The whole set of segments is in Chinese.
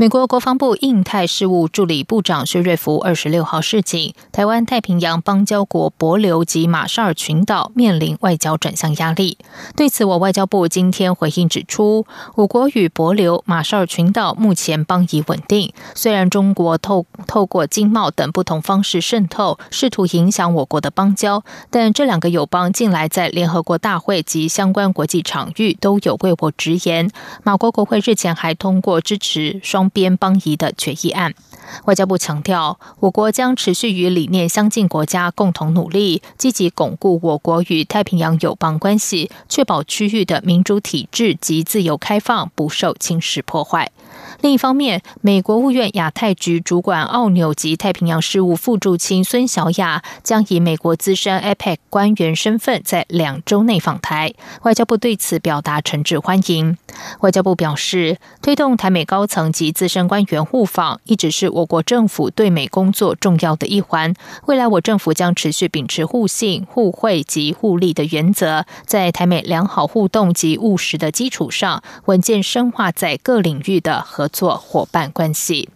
美国国防部印太事务助理部长薛瑞福二十六号示警，台湾太平洋邦交国博琉及马绍尔群岛面临外交转向压力。对此，我外交部今天回应指出，我国与博琉、马绍尔群岛目前邦谊稳定。虽然中国透透过经贸等不同方式渗透，试图影响我国的邦交，但这两个友邦近来在联合国大会及相关国际场域都有为我直言。马国国会日前还通过支持双。边邦谊的决议案，外交部强调，我国将持续与理念相近国家共同努力，积极巩固我国与太平洋友邦关系，确保区域的民主体制及自由开放不受侵蚀破坏。另一方面，美国务院亚太局主管奥纽及太平洋事务副助卿孙小雅将以美国资深 APEC 官员身份在两周内访台，外交部对此表达诚挚欢迎。外交部表示，推动台美高层及资深官员互访，一直是我国政府对美工作重要的一环。未来我政府将持续秉持互信、互惠及互利的原则，在台美良好互动及务实的基础上，稳健深化在各领域的合做伙伴关系。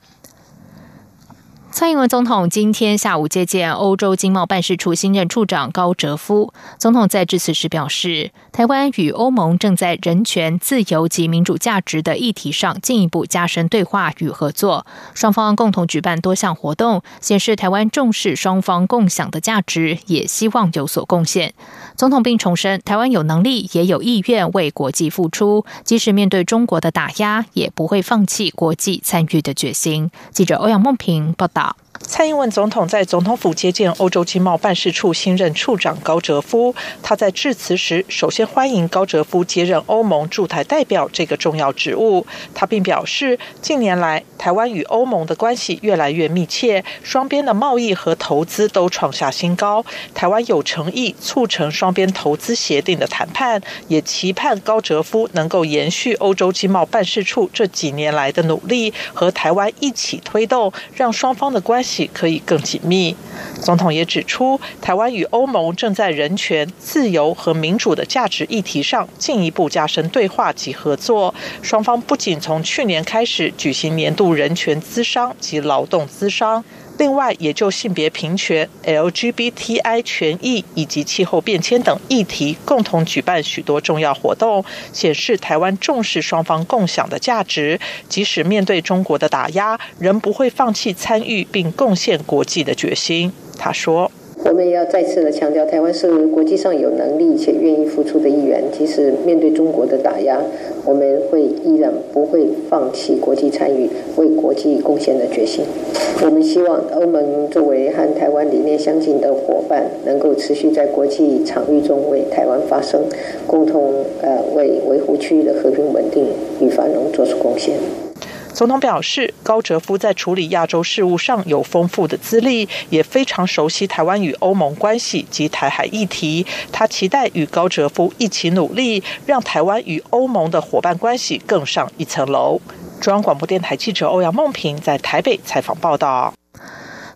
蔡英文总统今天下午接见欧洲经贸办事处新任处长高哲夫。总统在致辞时表示，台湾与欧盟正在人权、自由及民主价值的议题上进一步加深对话与合作。双方共同举办多项活动，显示台湾重视双方共享的价值，也希望有所贡献。总统并重申，台湾有能力也有意愿为国际付出，即使面对中国的打压，也不会放弃国际参与的决心。记者欧阳梦平报道。大。蔡英文总统在总统府接见欧洲经贸办事处新任处长高哲夫。他在致辞时，首先欢迎高哲夫接任欧盟驻台代表这个重要职务。他并表示，近年来台湾与欧盟的关系越来越密切，双边的贸易和投资都创下新高。台湾有诚意促成双边投资协定的谈判，也期盼高哲夫能够延续欧洲经贸办事处这几年来的努力，和台湾一起推动，让双方的关可以更紧密。总统也指出，台湾与欧盟正在人权、自由和民主的价值议题上进一步加深对话及合作。双方不仅从去年开始举行年度人权咨商及劳动咨商。另外，也就性别平权、LGBTI 权益以及气候变迁等议题，共同举办许多重要活动，显示台湾重视双方共享的价值，即使面对中国的打压，仍不会放弃参与并贡献国际的决心。他说。我们也要再次的强调，台湾是国际上有能力且愿意付出的一员。即使面对中国的打压，我们会依然不会放弃国际参与、为国际贡献的决心。我们希望欧盟作为和台湾理念相近的伙伴，能够持续在国际场域中为台湾发声，共同呃为维护区域的和平稳定与繁荣做出贡献。总统表示，高哲夫在处理亚洲事务上有丰富的资历，也非常熟悉台湾与欧盟关系及台海议题。他期待与高哲夫一起努力，让台湾与欧盟的伙伴关系更上一层楼。中央广播电台记者欧阳梦平在台北采访报道。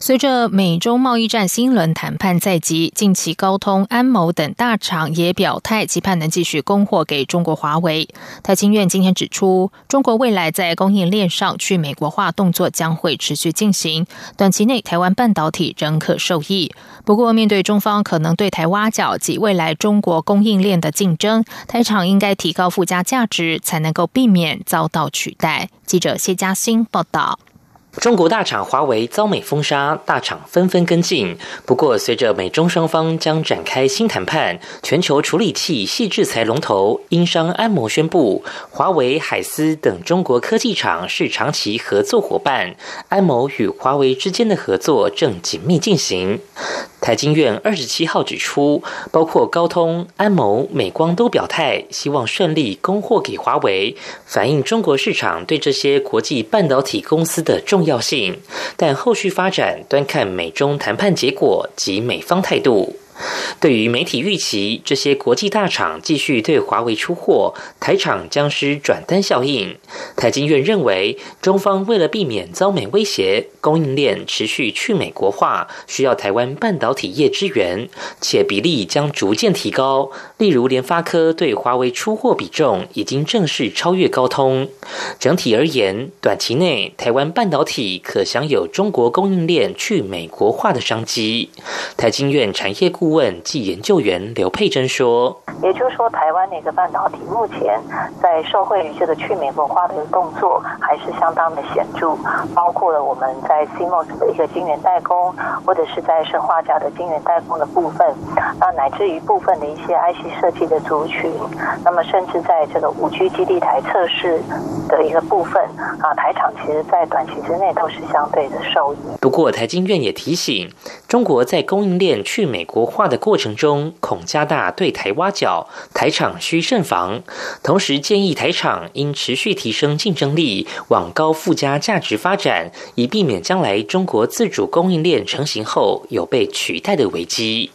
随着美中贸易战新轮谈判在即，近期高通、安谋等大厂也表态，期盼能继续供货给中国华为。台经院今天指出，中国未来在供应链上去美国化动作将会持续进行，短期内台湾半导体仍可受益。不过，面对中方可能对台挖角及未来中国供应链的竞争，台厂应该提高附加价值，才能够避免遭到取代。记者谢嘉欣报道。中国大厂华为遭美封杀，大厂纷纷跟进。不过，随着美中双方将展开新谈判，全球处理器系制裁龙头英商安谋宣布，华为、海思等中国科技厂是长期合作伙伴，安谋与华为之间的合作正紧密进行。财经院二十七号指出，包括高通、安谋、美光都表态，希望顺利供货给华为，反映中国市场对这些国际半导体公司的重要性。但后续发展端看美中谈判结果及美方态度。对于媒体预期这些国际大厂继续对华为出货，台厂将失转单效应，台经院认为，中方为了避免遭美威胁，供应链持续去美国化，需要台湾半导体业支援，且比例将逐渐提高。例如，联发科对华为出货比重已经正式超越高通。整体而言，短期内台湾半导体可享有中国供应链去美国化的商机。台经院产业顾问。暨研究员刘佩珍说：“也就是说，台湾的一个半导体目前在受惠于这个去美国化的一个动作，还是相当的显著。包括了我们在 CMOS 的一个晶圆代工，或者是在生化家的晶圆代工的部分，那乃至于部分的一些 IC 设计的族群，那么甚至在这个五 G 基地台测试的一个部分啊，台厂其实在短期之内都是相对的受益。不过，台经院也提醒，中国在供应链去美国化的过程中恐加大对台挖角，台厂需慎防。同时建议台厂应持续提升竞争力，往高附加价值发展，以避免将来中国自主供应链成型后有被取代的危机。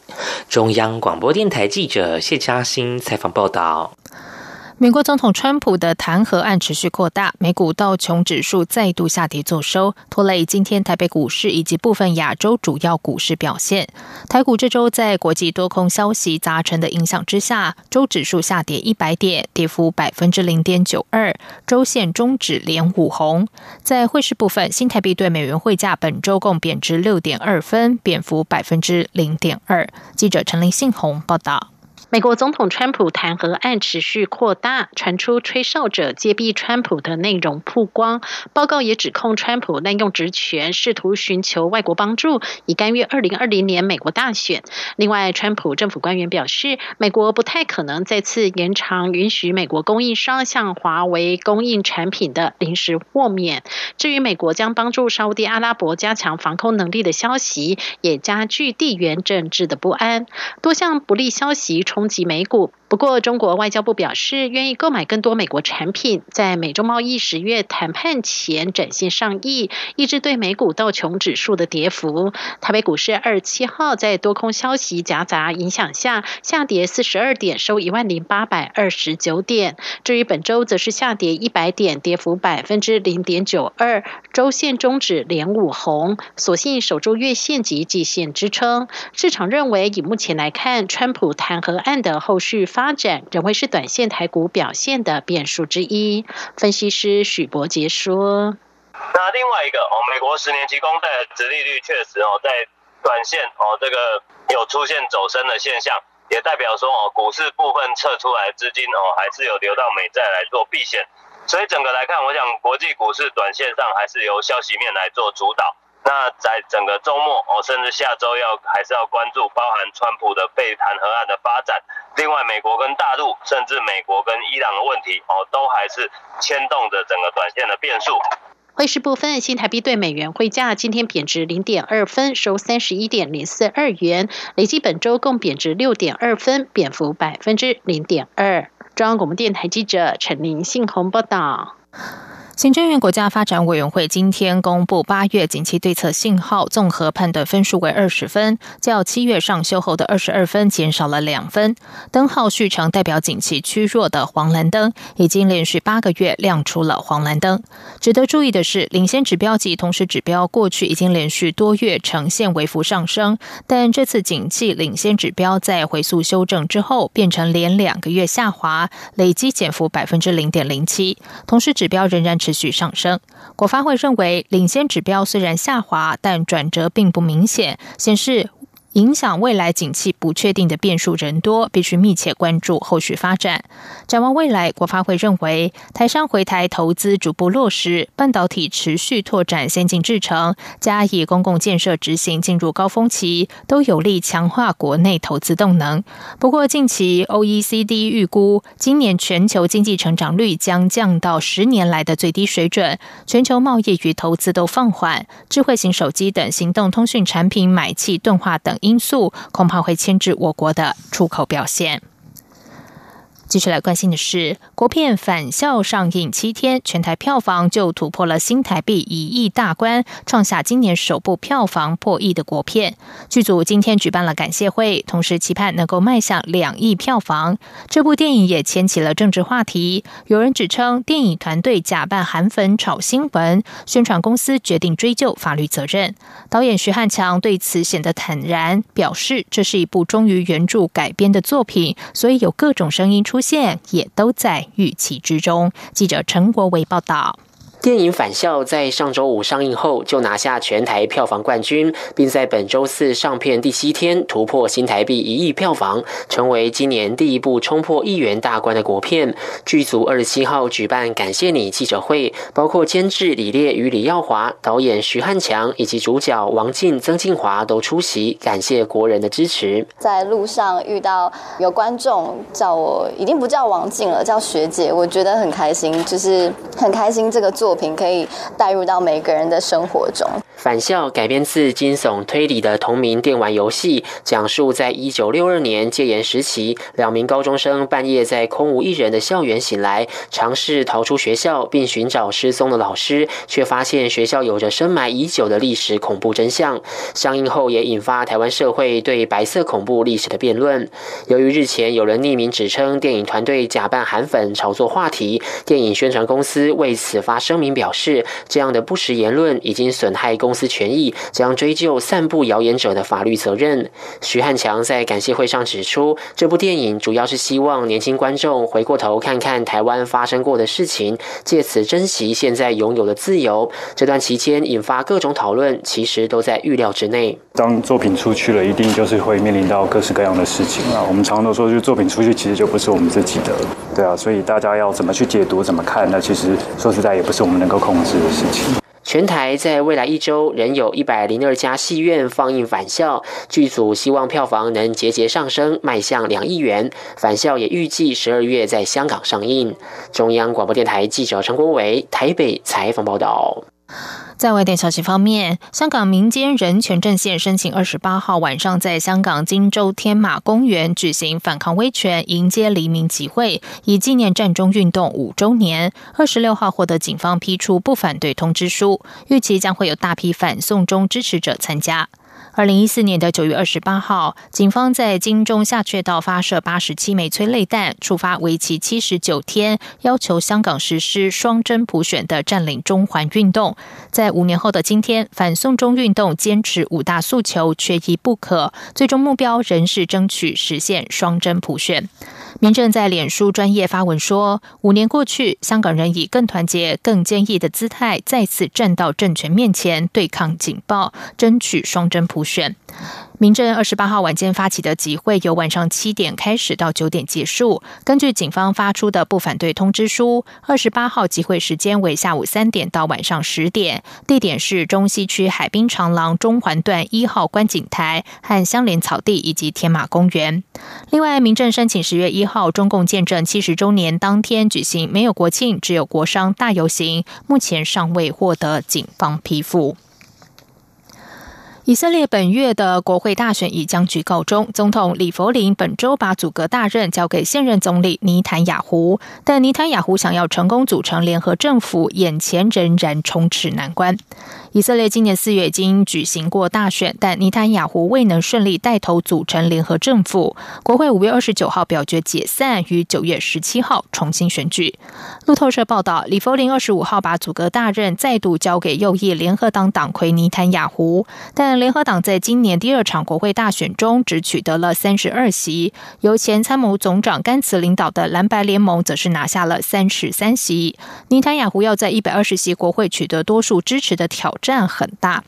中央广播电台记者谢嘉欣采访报道。美国总统川普的弹劾案持续扩大，美股道琼指数再度下跌作收，拖累今天台北股市以及部分亚洲主要股市表现。台股这周在国际多空消息杂陈的影响之下，周指数下跌一百点，跌幅百分之零点九二，周线中指连五红。在汇市部分，新台币对美元汇价本周共贬值六点二分，贬幅百分之零点二。记者陈林信宏报道。美国总统川普弹劾案持续扩大，传出吹哨者揭弊川普的内容曝光。报告也指控川普滥用职权，试图寻求外国帮助，以干预二零二零年美国大选。另外，川普政府官员表示，美国不太可能再次延长允许美国供应商向华为供应产品的临时豁免。至于美国将帮助沙地阿拉伯加强防空能力的消息，也加剧地缘政治的不安。多项不利消息冲。冲击美股。不过，中国外交部表示愿意购买更多美国产品，在美中贸易十月谈判前展现上亿，抑制对美股道琼指数的跌幅。台北股市二十七号在多空消息夹杂影响下，下跌四十二点，收一万零八百二十九点。至于本周，则是下跌一百点，跌幅百分之零点九二，周线中指连五红，所幸守住月线及季线支撑。市场认为，以目前来看，川普弹劾案的后续发。发展仍会是短线台股表现的变数之一。分析师许博杰说：“那另外一个哦，美国十年期公债的殖利率确实哦，在短线哦，这个有出现走升的现象，也代表说哦，股市部分撤出来资金哦，还是有流到美债来做避险。所以整个来看，我想国际股市短线上还是由消息面来做主导。”那在整个周末哦，甚至下周要还是要关注包含川普的被弹劾案的发展。另外，美国跟大陆，甚至美国跟伊朗的问题哦，都还是牵动着整个短线的变数。汇市部分，新台币对美元汇价今天贬值零点二分，收三十一点零四二元，累计本周共贬值六点二分，贬幅百分之零点二。中央广播电台记者陈玲信鸿报道。行政院国家发展委员会今天公布八月景气对策信号综合判断分数为二十分，较七月上修后的二十二分减少了两分。灯号续成代表景气趋弱的黄蓝灯，已经连续八个月亮出了黄蓝灯。值得注意的是，领先指标及同时指标过去已经连续多月呈现微幅上升，但这次景气领先指标在回溯修正之后，变成连两个月下滑，累计减幅百分之零点零七。同时指标仍然。持续上升，国发会认为，领先指标虽然下滑，但转折并不明显，显示。影响未来景气不确定的变数人多，必须密切关注后续发展。展望未来，国发会认为，台商回台投资逐步落实，半导体持续拓展先进制程，加以公共建设执行进入高峰期，都有利强化国内投资动能。不过，近期 OECD 预估，今年全球经济成长率将降到十年来的最低水准，全球贸易与投资都放缓，智慧型手机等行动通讯产品买气钝化等。因素恐怕会牵制我国的出口表现。继续来关心的是，国片《返校》上映七天，全台票房就突破了新台币一亿大关，创下今年首部票房破亿的国片。剧组今天举办了感谢会，同时期盼能够迈向两亿票房。这部电影也牵起了政治话题，有人指称电影团队假扮韩粉炒新闻，宣传公司决定追究法律责任。导演徐汉强对此显得坦然，表示这是一部忠于原著改编的作品，所以有各种声音。出现也都在预期之中。记者陈国伟报道。电影《返校》在上周五上映后就拿下全台票房冠军，并在本周四上片第七天突破新台币一亿票房，成为今年第一部冲破亿元大关的国片。剧组二十七号举办感谢你记者会，包括监制李烈与李耀华、导演徐汉强以及主角王静、曾静华都出席，感谢国人的支持。在路上遇到有观众叫我，已经不叫王静了，叫学姐，我觉得很开心，就是很开心这个作。作品可以带入到每个人的生活中。返校改编自惊悚推理的同名电玩游戏，讲述在一九六二年戒严时期，两名高中生半夜在空无一人的校园醒来，尝试逃出学校并寻找失踪的老师，却发现学校有着深埋已久的历史恐怖真相。上映后也引发台湾社会对白色恐怖历史的辩论。由于日前有人匿名指称电影团队假扮韩粉炒作话题，电影宣传公司为此发声明表示，这样的不实言论已经损害公。司权益将追究散布谣言者的法律责任。徐汉强在感谢会上指出，这部电影主要是希望年轻观众回过头看看台湾发生过的事情，借此珍惜现在拥有的自由。这段期间引发各种讨论，其实都在预料之内。当作品出去了，一定就是会面临到各式各样的事情啊。我们常常都说，就作品出去其实就不是我们自己的，对啊。所以大家要怎么去解读、怎么看，那其实说实在也不是我们能够控制的事情。全台在未来一周仍有一百零二家戏院放映《返校》，剧组希望票房能节节上升，迈向两亿元。《返校》也预计十二月在香港上映。中央广播电台记者陈国伟台北采访报道。在外电消息方面，香港民间人权阵线申请二十八号晚上在香港金州天马公园举行反抗威权、迎接黎明集会，以纪念战中运动五周年。二十六号获得警方批出不反对通知书，预期将会有大批反送中支持者参加。二零一四年的九月二十八号，警方在金钟下阙道发射八十七枚催泪弹，触发为期七十九天要求香港实施双真普选的占领中环运动。在五年后的今天，反送中运动坚持五大诉求，缺一不可，最终目标仍是争取实现双真普选。民政在脸书专业发文说，五年过去，香港人以更团结、更坚毅的姿态，再次站到政权面前，对抗警报，争取双真普选。民政二十八号晚间发起的集会由晚上七点开始到九点结束。根据警方发出的不反对通知书，二十八号集会时间为下午三点到晚上十点，地点是中西区海滨长廊中环段一号观景台和相连草地以及天马公园。另外，民政申请十月一号中共建政七十周年当天举行没有国庆只有国商大游行，目前尚未获得警方批复。以色列本月的国会大选已将局告终，总统李弗林本周把组阁大任交给现任总理尼坦雅胡，但尼坦雅胡想要成功组成联合政府，眼前仍然充斥难关。以色列今年四月已经举行过大选，但尼坦雅胡未能顺利带头组成联合政府。国会五月二十九号表决解散，于九月十七号重新选举。路透社报道，李佛林二十五号把组阁大任再度交给右翼联合党党魁尼坦雅胡，但联合党在今年第二场国会大选中只取得了三十二席，由前参谋总长甘茨领导的蓝白联盟则是拿下了三十三席。尼坦雅胡要在一百二十席国会取得多数支持的挑。战很大。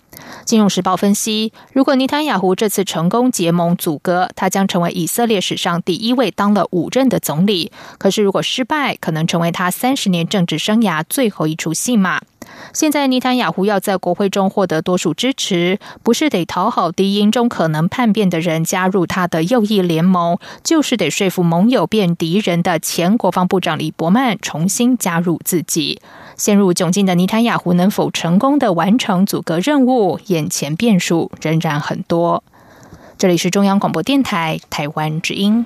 金融时报分析，如果尼坦雅胡这次成功结盟阻隔，他将成为以色列史上第一位当了五任的总理。可是如果失败，可能成为他三十年政治生涯最后一出戏码。现在，尼坦雅胡要在国会中获得多数支持，不是得讨好敌营中可能叛变的人加入他的右翼联盟，就是得说服盟友变敌人的前国防部长李伯曼重新加入自己。陷入窘境的尼坦雅胡能否成功的完成阻隔任务？眼前变数仍然很多。这里是中央广播电台台湾之音。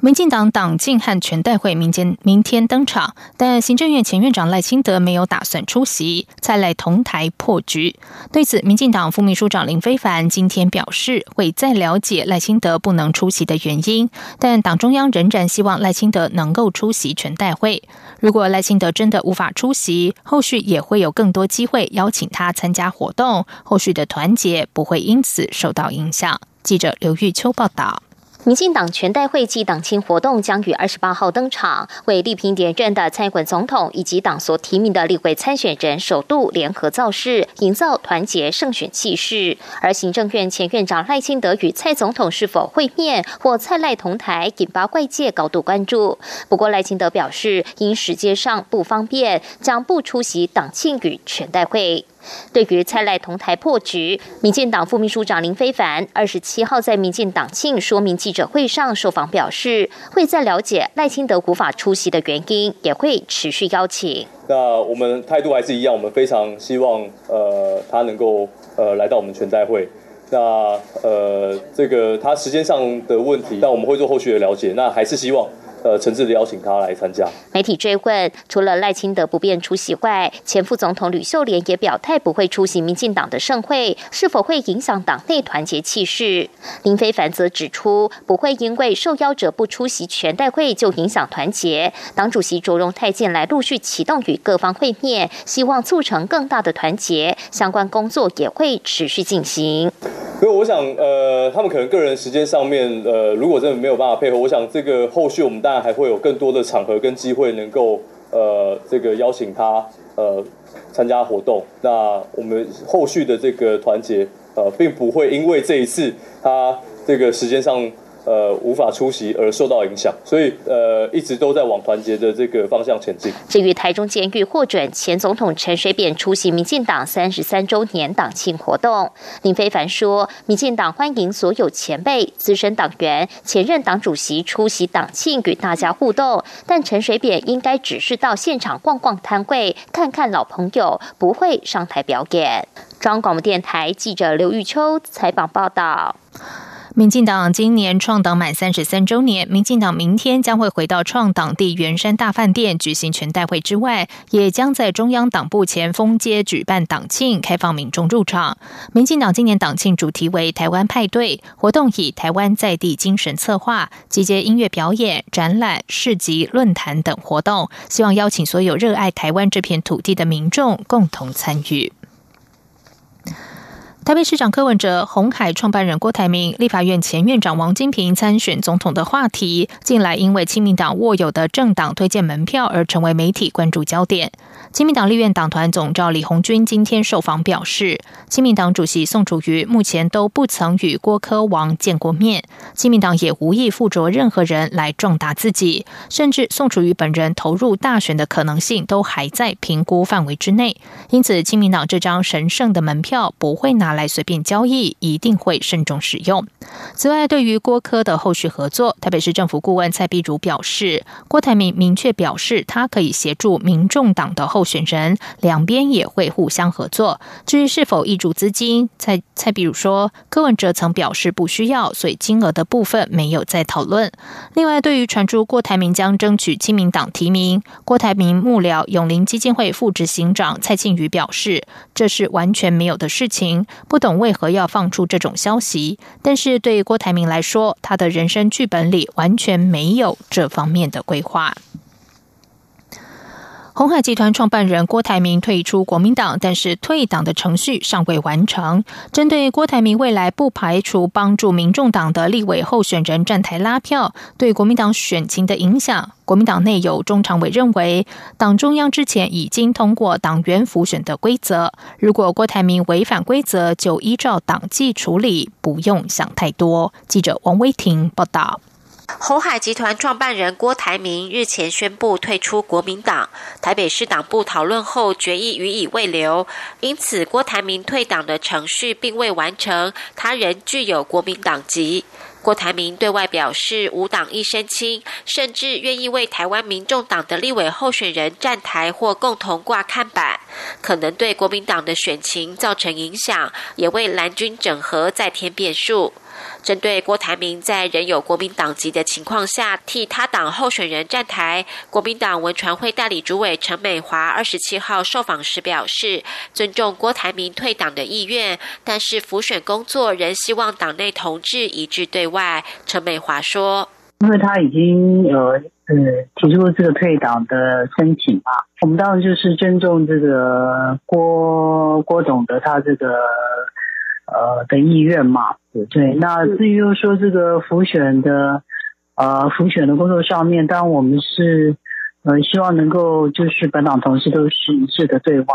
民进党党庆和全代会明天明天登场，但行政院前院长赖清德没有打算出席，再来同台破局。对此，民进党副秘书长林非凡今天表示，会再了解赖清德不能出席的原因，但党中央仍然希望赖清德能够出席全代会。如果赖清德真的无法出席，后续也会有更多机会邀请他参加活动，后续的团结不会因此受到影响。记者刘玉秋报道。民进党全代会暨党庆活动将于二十八号登场，为力拼连任的蔡英文总统以及党所提名的立委参选人首度联合造势，营造团结胜选气势。而行政院前院长赖清德与蔡总统是否会面或蔡赖同台，引发外界高度关注。不过赖清德表示，因时间上不方便，将不出席党庆与全代会。对于蔡赖同台破局，民进党副秘书长林非凡二十七号在民进党庆说明记者会上受访表示，会在了解赖清德无法出席的原因，也会持续邀请。那我们态度还是一样，我们非常希望呃他能够呃来到我们全代会。那呃这个他时间上的问题，但我们会做后续的了解。那还是希望。呃，诚挚的邀请他来参加。媒体追问，除了赖清德不便出席外，前副总统吕秀莲也表态不会出席民进党的盛会，是否会影响党内团结气势？林非凡则指出，不会因为受邀者不出席全代会就影响团结。党主席卓荣泰近来陆续启动与各方会面，希望促成更大的团结，相关工作也会持续进行。所以我想，呃，他们可能个人时间上面，呃，如果真的没有办法配合，我想这个后续我们当然还会有更多的场合跟机会，能够呃，这个邀请他呃参加活动。那我们后续的这个团结，呃，并不会因为这一次他这个时间上。呃，无法出席而受到影响，所以呃，一直都在往团结的这个方向前进。至于台中监狱获准前总统陈水扁出席民进党三十三周年党庆活动，林非凡说，民进党欢迎所有前辈、资深党员、前任党主席出席党庆与大家互动，但陈水扁应该只是到现场逛逛摊位，看看老朋友，不会上台表演。中央广播电台记者刘玉秋采访报道。民进党今年创党满三十三周年，民进党明天将会回到创党地圆山大饭店举行全代会之外，也将在中央党部前封街举办党庆，开放民众入场。民进党今年党庆主题为“台湾派对”，活动以台湾在地精神策划，集结音乐表演、展览、市集、论坛等活动，希望邀请所有热爱台湾这片土地的民众共同参与。台北市长柯文哲、红海创办人郭台铭、立法院前院长王金平参选总统的话题，近来因为亲民党握有的政党推荐门票而成为媒体关注焦点。亲民党立院党团总召李红军今天受访表示，亲民党主席宋楚瑜目前都不曾与郭科王见过面，亲民党也无意附着任何人来壮大自己，甚至宋楚瑜本人投入大选的可能性都还在评估范围之内。因此，亲民党这张神圣的门票不会拿。来随便交易，一定会慎重使用。此外，对于郭科的后续合作，台北市政府顾问蔡碧如表示，郭台铭明确表示，他可以协助民众党的候选人，两边也会互相合作。至于是否挹注资金，蔡蔡碧如说，柯文哲曾表示不需要，所以金额的部分没有再讨论。另外，对于传出郭台铭将争取亲民党提名，郭台铭幕僚永林基金会副执行长蔡庆瑜表示，这是完全没有的事情。不懂为何要放出这种消息，但是对郭台铭来说，他的人生剧本里完全没有这方面的规划。红海集团创办人郭台铭退出国民党，但是退党的程序尚未完成。针对郭台铭未来不排除帮助民众党的立委候选人站台拉票，对国民党选情的影响，国民党内有中常委认为，党中央之前已经通过党员辅选的规则，如果郭台铭违反规则，就依照党纪处理，不用想太多。记者王威婷报道。红海集团创办人郭台铭日前宣布退出国民党，台北市党部讨论后决议予以未留，因此郭台铭退党的程序并未完成，他仍具有国民党籍。郭台铭对外表示无党一身轻，甚至愿意为台湾民众党的立委候选人站台或共同挂看板，可能对国民党的选情造成影响，也为蓝军整合再添变数。针对郭台铭在仍有国民党籍的情况下替他党候选人站台，国民党文传会代理主委陈美华二十七号受访时表示，尊重郭台铭退党的意愿，但是辅选工作仍希望党内同志一致对外。陈美华说：“因为他已经呃呃提出这个退党的申请嘛，我们当然就是尊重这个郭郭董的他这个。”呃的意愿嘛，对。那至于说这个浮选的，呃，浮选的工作上面，当然我们是，呃，希望能够就是本党同事都是一致的对外。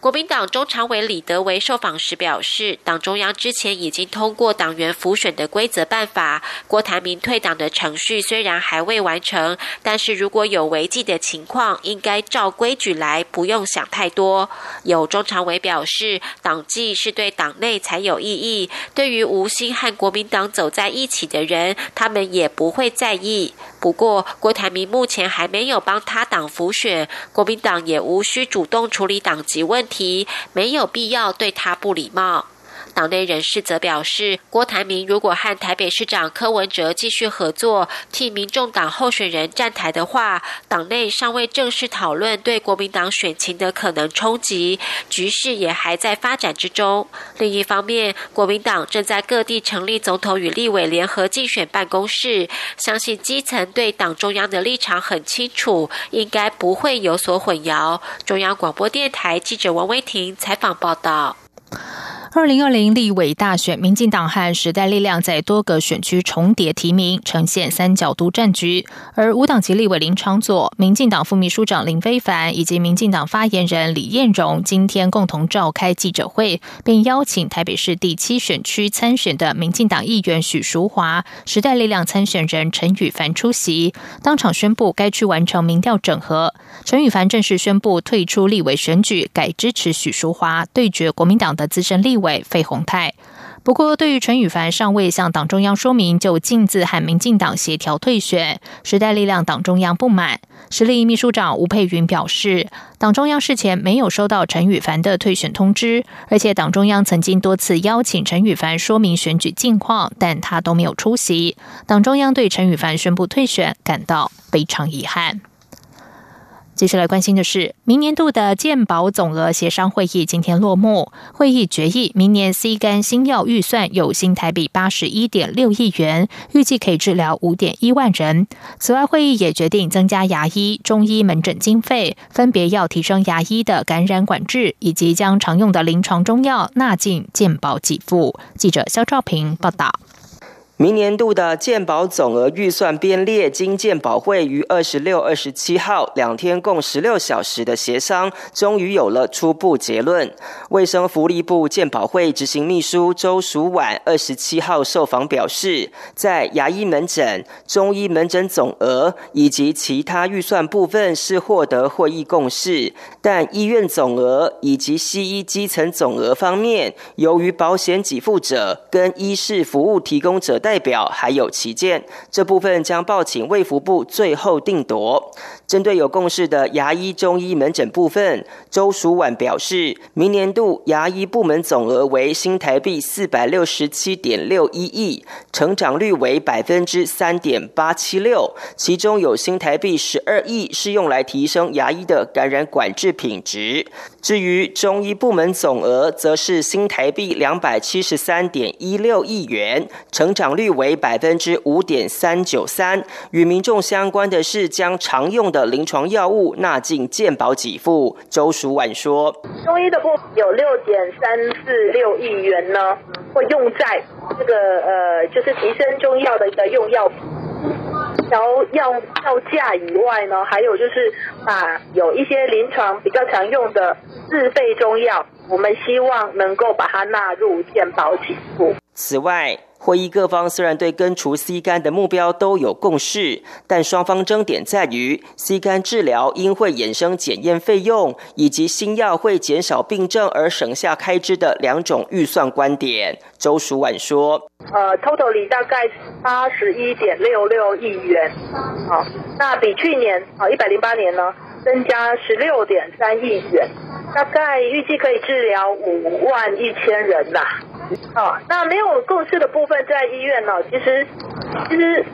国民党中常委李德维受访时表示，党中央之前已经通过党员浮选的规则办法，郭台铭退党的程序虽然还未完成，但是如果有违纪的情况，应该照规矩来，不用想太多。有中常委表示，党纪是对党内才有意义，对于无心和国民党走在一起的人，他们也不会在意。不过，郭台铭目前还没有帮他党辅选，国民党也无需主动处理党籍问题，没有必要对他不礼貌。党内人士则表示，郭台铭如果和台北市长柯文哲继续合作，替民众党候选人站台的话，党内尚未正式讨论对国民党选情的可能冲击，局势也还在发展之中。另一方面，国民党正在各地成立总统与立委联合竞选办公室，相信基层对党中央的立场很清楚，应该不会有所混淆。中央广播电台记者王威婷采访报道。二零二零立委大选，民进党和时代力量在多个选区重叠提名，呈现三角都战局。而无党籍立委林昌佐、民进党副秘书长林非凡以及民进党发言人李彦荣今天共同召开记者会，并邀请台北市第七选区参选的民进党议员许淑华、时代力量参选人陈宇凡出席，当场宣布该区完成民调整合。陈宇凡正式宣布退出立委选举，改支持许淑华对决国民党的资深立。委费鸿泰，不过对于陈羽凡尚未向党中央说明就径自和民进党协调退选，时代力量党中央不满。实力秘书长吴佩云表示，党中央事前没有收到陈羽凡的退选通知，而且党中央曾经多次邀请陈羽凡说明选举近况，但他都没有出席。党中央对陈羽凡宣布退选感到非常遗憾。接下来关心的是，明年度的健保总额协商会议今天落幕。会议决议，明年 C 肝新药预算有新台币八十一点六亿元，预计可以治疗五点一万人。此外，会议也决定增加牙医、中医门诊经费，分别要提升牙医的感染管制，以及将常用的临床中药纳进健保给付。记者肖兆平报道。明年度的健保总额预算编列，经健保会于二十六、二十七号两天共十六小时的协商，终于有了初步结论。卫生福利部健保会执行秘书周淑婉二十七号受访表示，在牙医门诊、中医门诊总额以及其他预算部分是获得会议共识，但医院总额以及西医基层总额方面，由于保险给付者跟医事服务提供者。代表还有旗舰，这部分将报请卫福部最后定夺。针对有共识的牙医、中医门诊部分，周淑婉表示，明年度牙医部门总额为新台币四百六十七点六一亿，成长率为百分之三点八七六，其中有新台币十二亿是用来提升牙医的感染管制品质。至于中医部门总额，则是新台币两百七十三点一六亿元，成长。率为百分之五点三九三。与民众相关的是，将常用的的临床药物纳进健保给付。周淑婉说：“中医的部分有六点三四六亿元呢，会用在这个呃，就是提升中药的一个用药调药药价以外呢，还有就是把有一些临床比较常用的自费中药，我们希望能够把它纳入健保给付。”此外，会议各方虽然对根除 C 肝的目标都有共识，但双方争点在于 C 肝治疗因会衍生检验费用，以及新药会减少病症而省下开支的两种预算观点。周淑婉说：“呃，total 里大概八十一点六六亿元，好，那比去年啊一百零八年呢增加十六点三亿元，大概预计可以治疗五万一千人呐。”啊，那没有共识的部分在医院呢，其实其实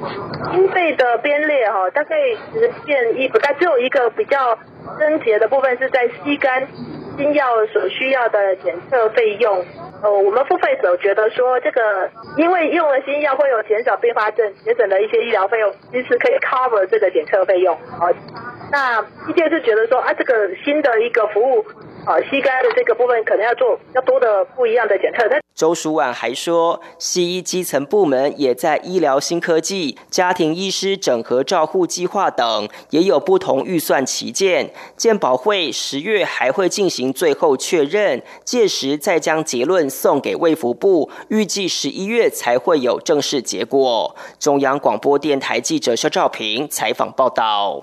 经费的编列哈，大概只变一，不但只有一个比较症结的部分是在吸肝新药所需要的检测费用。呃，我们付费者觉得说这个，因为用了新药会有减少并发症，节省了一些医疗费用，其实可以 cover 这个检测费用。啊，那医界是觉得说啊，这个新的一个服务。啊，膝盖的这个部分可能要做要多的不一样的检测。周淑婉还说，西医基层部门也在医疗新科技、家庭医师整合照护计划等也有不同预算旗舰。健保会十月还会进行最后确认，届时再将结论送给卫福部，预计十一月才会有正式结果。中央广播电台记者肖兆平采访报道。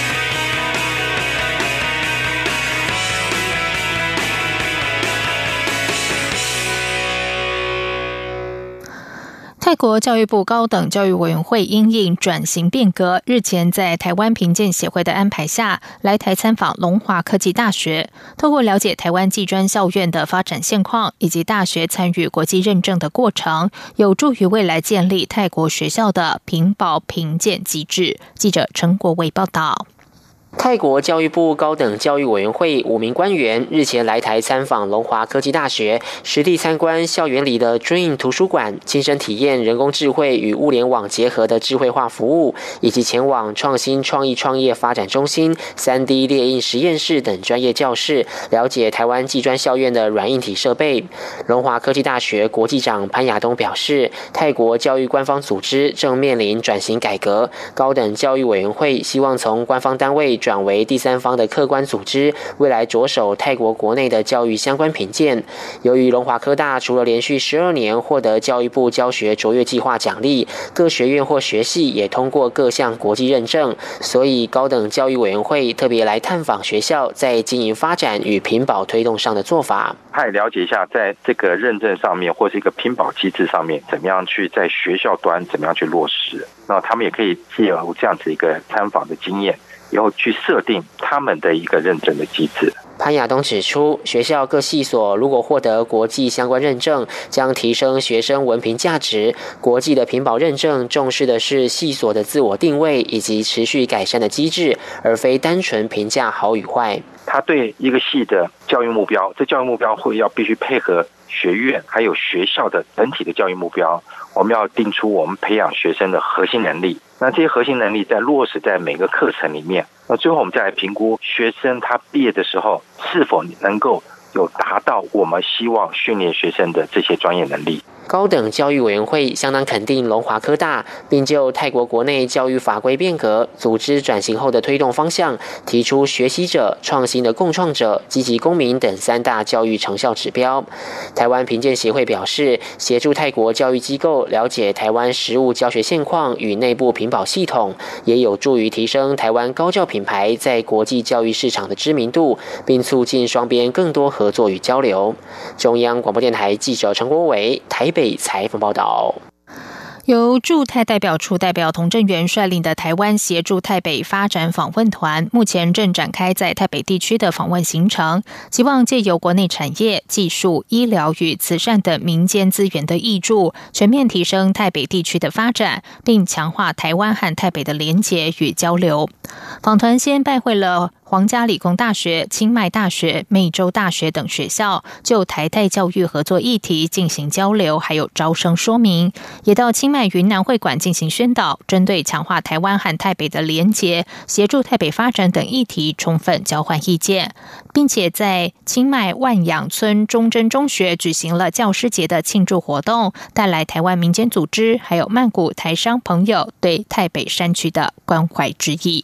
泰国教育部高等教育委员会因应转型变革，日前在台湾评鉴协会的安排下来台参访龙华科技大学，透过了解台湾技专校院的发展现况以及大学参与国际认证的过程，有助于未来建立泰国学校的评保评鉴机制。记者陈国伟报道。泰国教育部高等教育委员会五名官员日前来台参访龙华科技大学，实地参观校园里的 Dream 图书馆，亲身体验人工智慧与物联网结合的智慧化服务，以及前往创新创意创业发展中心、三 D 列印实验室等专业教室，了解台湾技专校院的软硬体设备。龙华科技大学国际长潘亚东表示，泰国教育官方组织正面临转型改革，高等教育委员会希望从官方单位。转为第三方的客观组织，未来着手泰国国内的教育相关评鉴。由于龙华科大除了连续十二年获得教育部教学卓越计划奖励，各学院或学系也通过各项国际认证，所以高等教育委员会特别来探访学校在经营发展与品保推动上的做法，他也了解一下在这个认证上面或是一个品保机制上面，怎么样去在学校端怎么样去落实。那他们也可以借由这样子一个参访的经验。以后去设定他们的一个认证的机制。潘亚东指出，学校各系所如果获得国际相关认证，将提升学生文凭价值。国际的评保认证重视的是系所的自我定位以及持续改善的机制，而非单纯评价好与坏。他对一个系的教育目标，这教育目标会要必须配合学院还有学校的整体的教育目标。我们要定出我们培养学生的核心能力，那这些核心能力在落实在每个课程里面，那最后我们再来评估学生他毕业的时候是否能够有达到我们希望训练学生的这些专业能力。高等教育委员会相当肯定龙华科大，并就泰国国内教育法规变革、组织转型后的推动方向，提出学习者、创新的共创者、积极公民等三大教育成效指标。台湾评鉴协会表示，协助泰国教育机构了解台湾实务教学现况与内部评保系统，也有助于提升台湾高教品牌在国际教育市场的知名度，并促进双边更多合作与交流。中央广播电台记者陈国伟台北。采访报道。由驻泰代表处代表童振源率领的台湾协助台北发展访问团，目前正展开在台北地区的访问行程，希望借由国内产业、技术、医疗与慈善等民间资源的益助，全面提升台北地区的发展，并强化台湾和台北的连结与交流。访团先拜会了。皇家理工大学、清迈大学、美洲大学等学校就台泰教育合作议题进行交流，还有招生说明，也到清迈云南会馆进行宣导，针对强化台湾和台北的连结、协助台北发展等议题充分交换意见，并且在清迈万养村忠贞中学举行了教师节的庆祝活动，带来台湾民间组织还有曼谷台商朋友对台北山区的关怀之意。